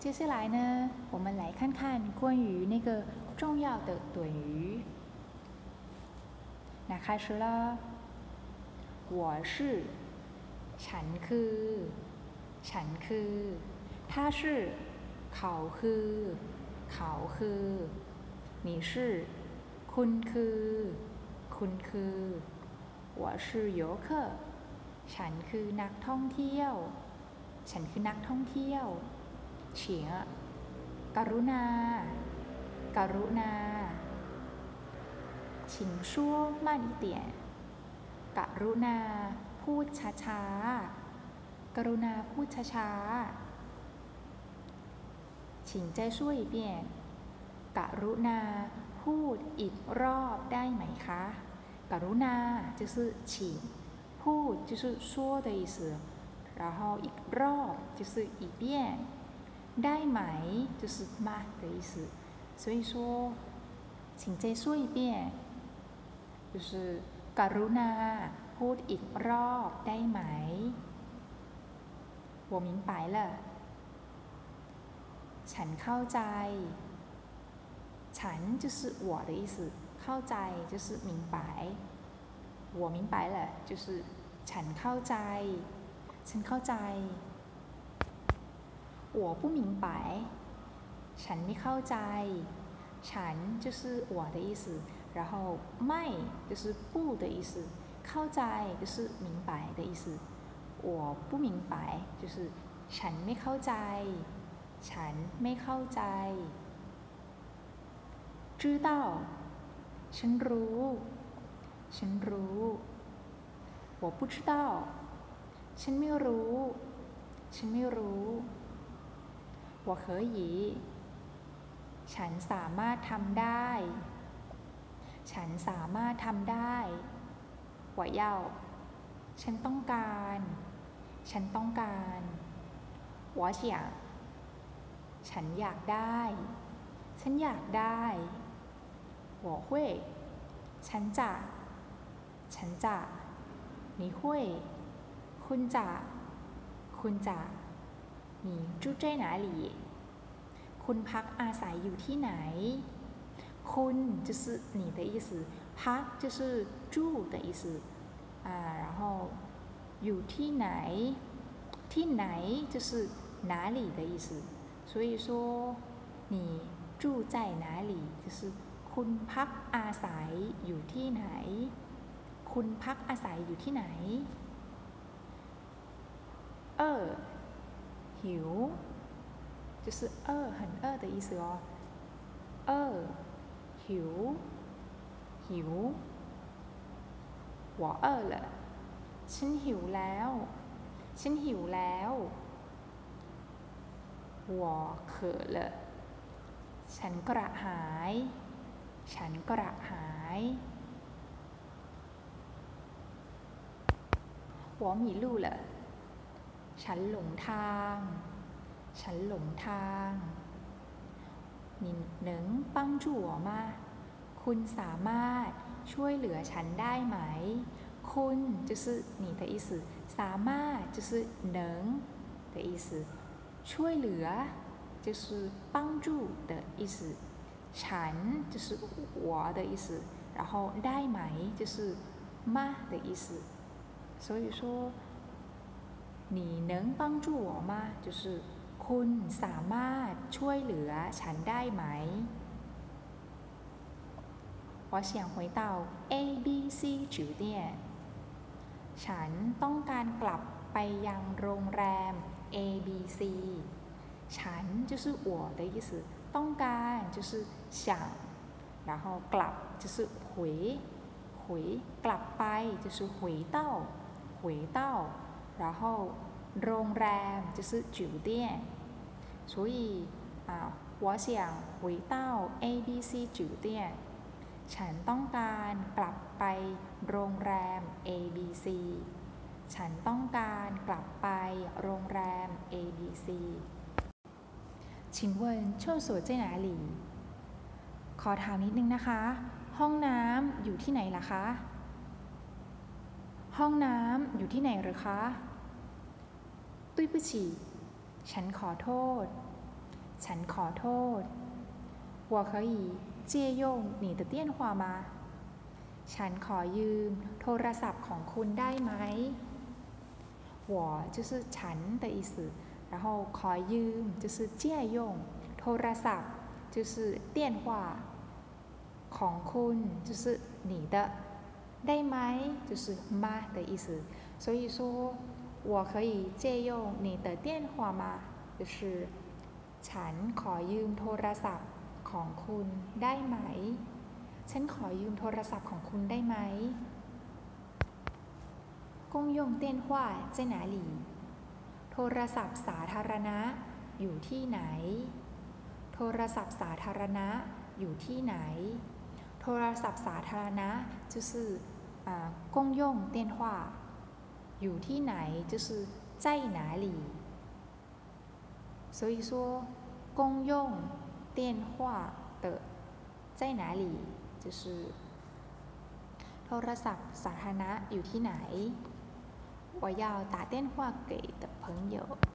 接下来呢，我们来看看关于那个重要的短语。那开始了，我是，ฉันคือ ฉันคือ 他是，เขาคือ เขาคือ 你是，คุณคือ คุณคือ 我是游客 ฉันคือนักท่องเที่ยว ฉันคือนักท่องเที่ยว เฉียกรุณา กรุณา请说慢一点กรุณา พูดช้าๆ กรุณาพูดช้าๆ请再说一遍กรุณา พูดอีกรอบได้ไหมคะ กรุณา就是请พูด就是说的意思然后อีกรอบ就是一遍 ได้ไหม就是吗的意思所以说请再说一遍就是กรุณา พูดอีกรอบได้ไหม我明白了ฉันเข้าใจ ฉัน就是我的意思เข้าใจ就是明白我明白了就是ฉันเข้าใจ ฉันเข้าใจ 我不明白ฉันไม่เข้าใจ ฉัน就是我的意思然后ไม่就是不的意思เข้าใจ就是明白的意思我不明白就是ฉันไม่เข้าใจ ฉันไม่เข้าใจ知道ฉันรู้ ฉันรู้我不知道ฉันไม่รู้ ฉันไม่รู้ หัวเคยหยี ฉันสามารถทำได้ ฉันสามารถทำได้ หัวเย่า ฉันต้องการ ฉันต้องการ หัวเฉียง ฉันอยากได้ ฉันอยากได้ หัวเวยฉันจะ ฉันจะนี่ห้วย คุณจะ คุณจะ 你住在哪里คุณพักอาศัยอยู่ที่ไหน คุณ就是你的意思พัก就是住的意思啊然后อยู่ที่ไหน ที่ไหน就是哪里的意思所以说你住在哪里就是คุณพักอาศัยอยู่ที่ไหน คุณพักอาศัยอยู่ที่ไหน เออ หิว就是饿很饿的意思哦饿หิวหิว我饿了ฉันหิวแล้ว ฉันหิวแล้ว我渴了ฉันกระหาย ฉันกระหาย我迷路了 ฉันหลงทาง ฉันหลงทาง你能帮助我吗คุณสามารถช่วยเหลือฉันได้ไหม คุณ就是你的意思สามารถ就是能的意思ช่วยเหลือ就是帮助的意思ฉัน就是我的意思然后ได้ไหม就是吗的意思所以说 你能帮助我吗就是คุณสามารถช่วยเหลือฉันได้ไหม我想回到 A B C 酒店ฉันต้องการกลับไปยังโรงแรม A B C ฉัน就是我的意思ต้องการ就是想然后กลับ就是回回กลับไป就是回到回到 然后โรงแรม就是酒店所以啊我想回到 A B C 酒店ฉันต้องการกลับไปโรงแรม A B C ฉันต้องการกลับไปโรงแรม A B C 请问厕所在哪里ขอถามนิดนึงนะคะ ห้องน้ำอยู่ที่ไหนล่ะคะ ห้องน้ำอยู่ที่ไหนหรือคะ 对不起ฉันขอโทษ ฉันขอโทษ我可以借用你的电话吗ฉันขอยืมโทรศัพท์ของคุณได้ไหม我就是ฉัน的意思然后ขอยืม就是借用โทรศัพท์就是电话ของคุณ就是你的ได้ไหม就是吗的意思所以说 我可以借用你的电话吗就是ฉันขอยืมโทรศัพท์ของคุณได้ไหม ฉันขอยืมโทรศัพท์ของคุณได้ไหม公用电话在哪里โทรศัพท์สาธารณะ อยู่ที่ไหน โทรศัพท์สาธารณะ อยู่ที่ไหน โทรศัพท์สาธารณะ就是啊公用电话 อยู่ที่ไหน就是在哪里所以说公用电话的在哪里就是โทรศัพท์สาธารณะอยู่ที่ไหน我要打电话给的朋友